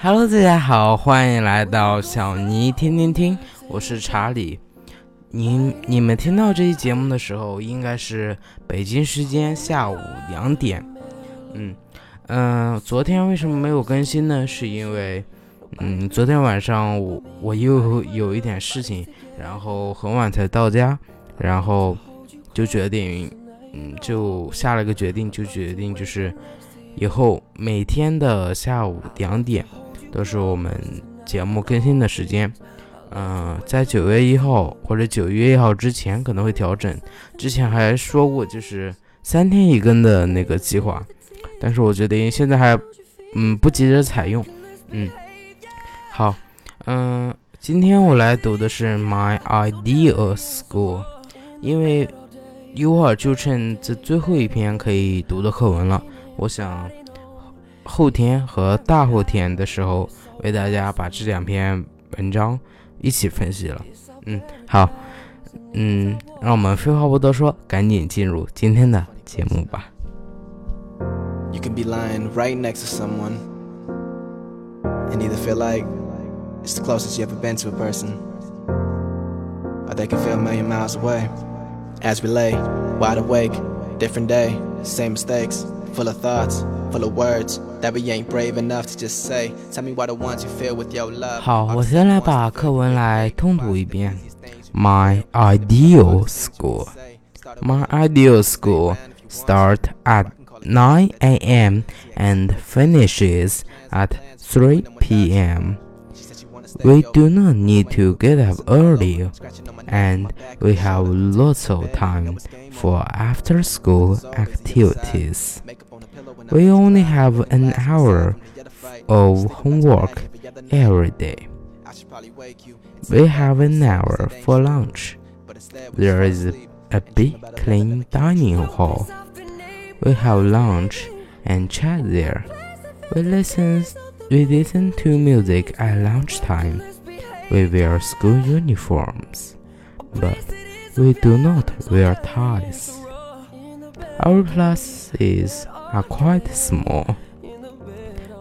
Hello，大家好，欢迎来到小尼听听听，我是查理。你你们听到这期节目的时候，应该是北京时间下午两点。嗯嗯，昨天为什么没有更新呢？是因为嗯，昨天晚上我我又有一点事情，然后很晚才到家，然后就决定嗯，就下了个决定，就决定就是以后每天的下午两点。都是我们节目更新的时间，嗯，在九月一号或者九月一号之前可能会调整。之前还说过就是三天一更的那个计划，但是我觉得现在还嗯不急着采用。嗯，好，嗯，今天我来读的是 My Ideal School，因为一会儿就剩这最后一篇可以读的课文了，我想。后天和大后天的时候，为大家把这两篇文章一起分析了。嗯，好，嗯，让我们废话不多说，赶紧进入今天的节目吧。You can be lying right next to someone and either feel like it's the closest you ever been to a person, or they can feel a million miles away. As we lay wide awake, different day, same mistakes, full of thoughts, full of words. 好，我先来把课文来通读一遍。My ideal school. My ideal school start at 9 a.m. and finishes at 3 p.m. We do not need to get up early, and we have lots of time for after school activities. We only have an hour of homework every day. We have an hour for lunch. There is a big clean dining hall. We have lunch and chat there. We listen we listen to music at lunchtime. We wear school uniforms, but we do not wear ties. Our classes are quite small.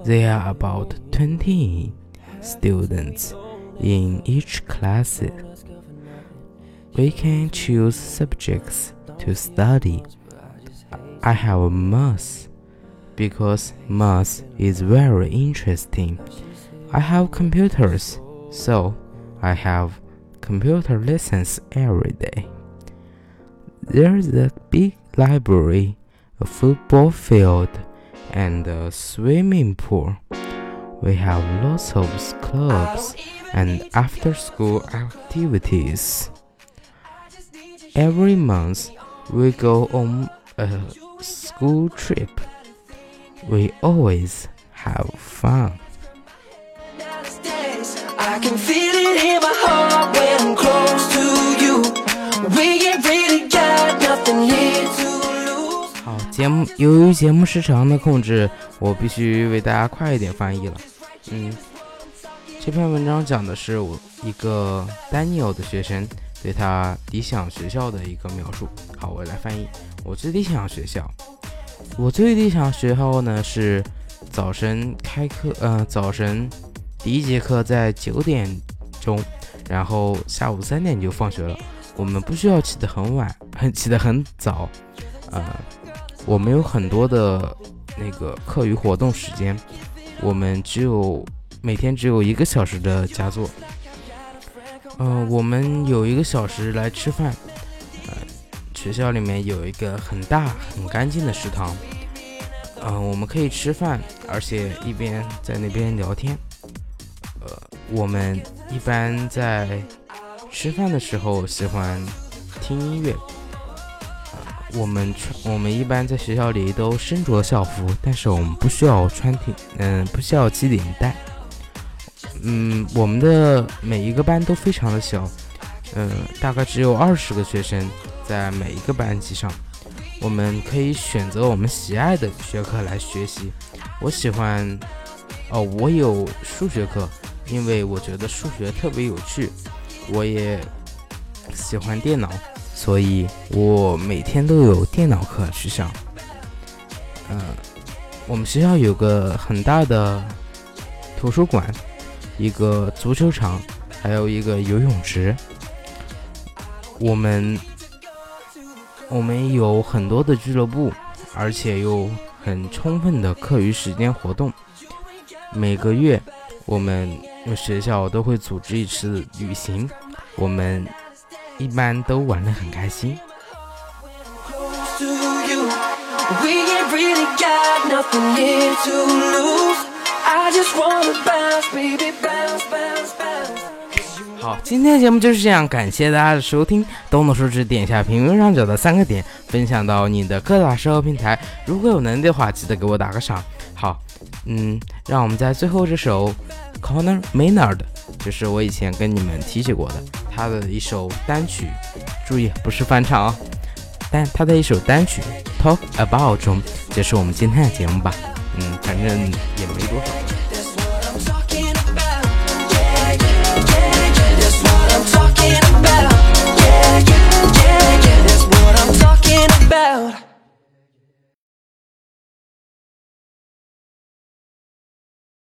There are about 20 students in each class. We can choose subjects to study. I have math because math is very interesting. I have computers, so I have computer lessons every day. There is a big library a football field, and a swimming pool. We have lots of clubs and after school activities. Every month, we go on a school trip. We always have fun. I can feel it in my heart 节目由于节目时长的控制，我必须为大家快一点翻译了。嗯，这篇文章讲的是我一个丹尼尔的学生对他理想学校的一个描述。好，我来翻译。我最理想学校，我最理想学校呢是早晨开课，呃，早晨第一节课在九点钟，然后下午三点就放学了。我们不需要起得很晚，很起得很早，呃。我们有很多的那个课余活动时间，我们只有每天只有一个小时的佳作。嗯，我们有一个小时来吃饭。呃，学校里面有一个很大很干净的食堂。嗯，我们可以吃饭，而且一边在那边聊天。呃，我们一般在吃饭的时候喜欢听音乐。我们穿，我们一般在学校里都身着校服，但是我们不需要穿领，嗯，不需要系领带。嗯，我们的每一个班都非常的小，嗯，大概只有二十个学生在每一个班级上。我们可以选择我们喜爱的学科来学习。我喜欢，哦，我有数学课，因为我觉得数学特别有趣。我也喜欢电脑。所以我每天都有电脑课去上，嗯，我们学校有个很大的图书馆，一个足球场，还有一个游泳池。我们我们有很多的俱乐部，而且有很充分的课余时间活动。每个月，我们学校都会组织一次旅行，我们一般都玩得很开心。好，今天的节目就是这样，感谢大家的收听。动动手指点一下屏幕上角的三个点，分享到你的各大社交平台。如果有能力的话，记得给我打个赏。好，嗯，让我们在最后这首 Conor Maynard，就是我以前跟你们提起过的他的一首单曲，注意不是翻唱啊。但他的一首单曲《Talk About》中结束我们今天的节目吧。嗯，反正也没多少。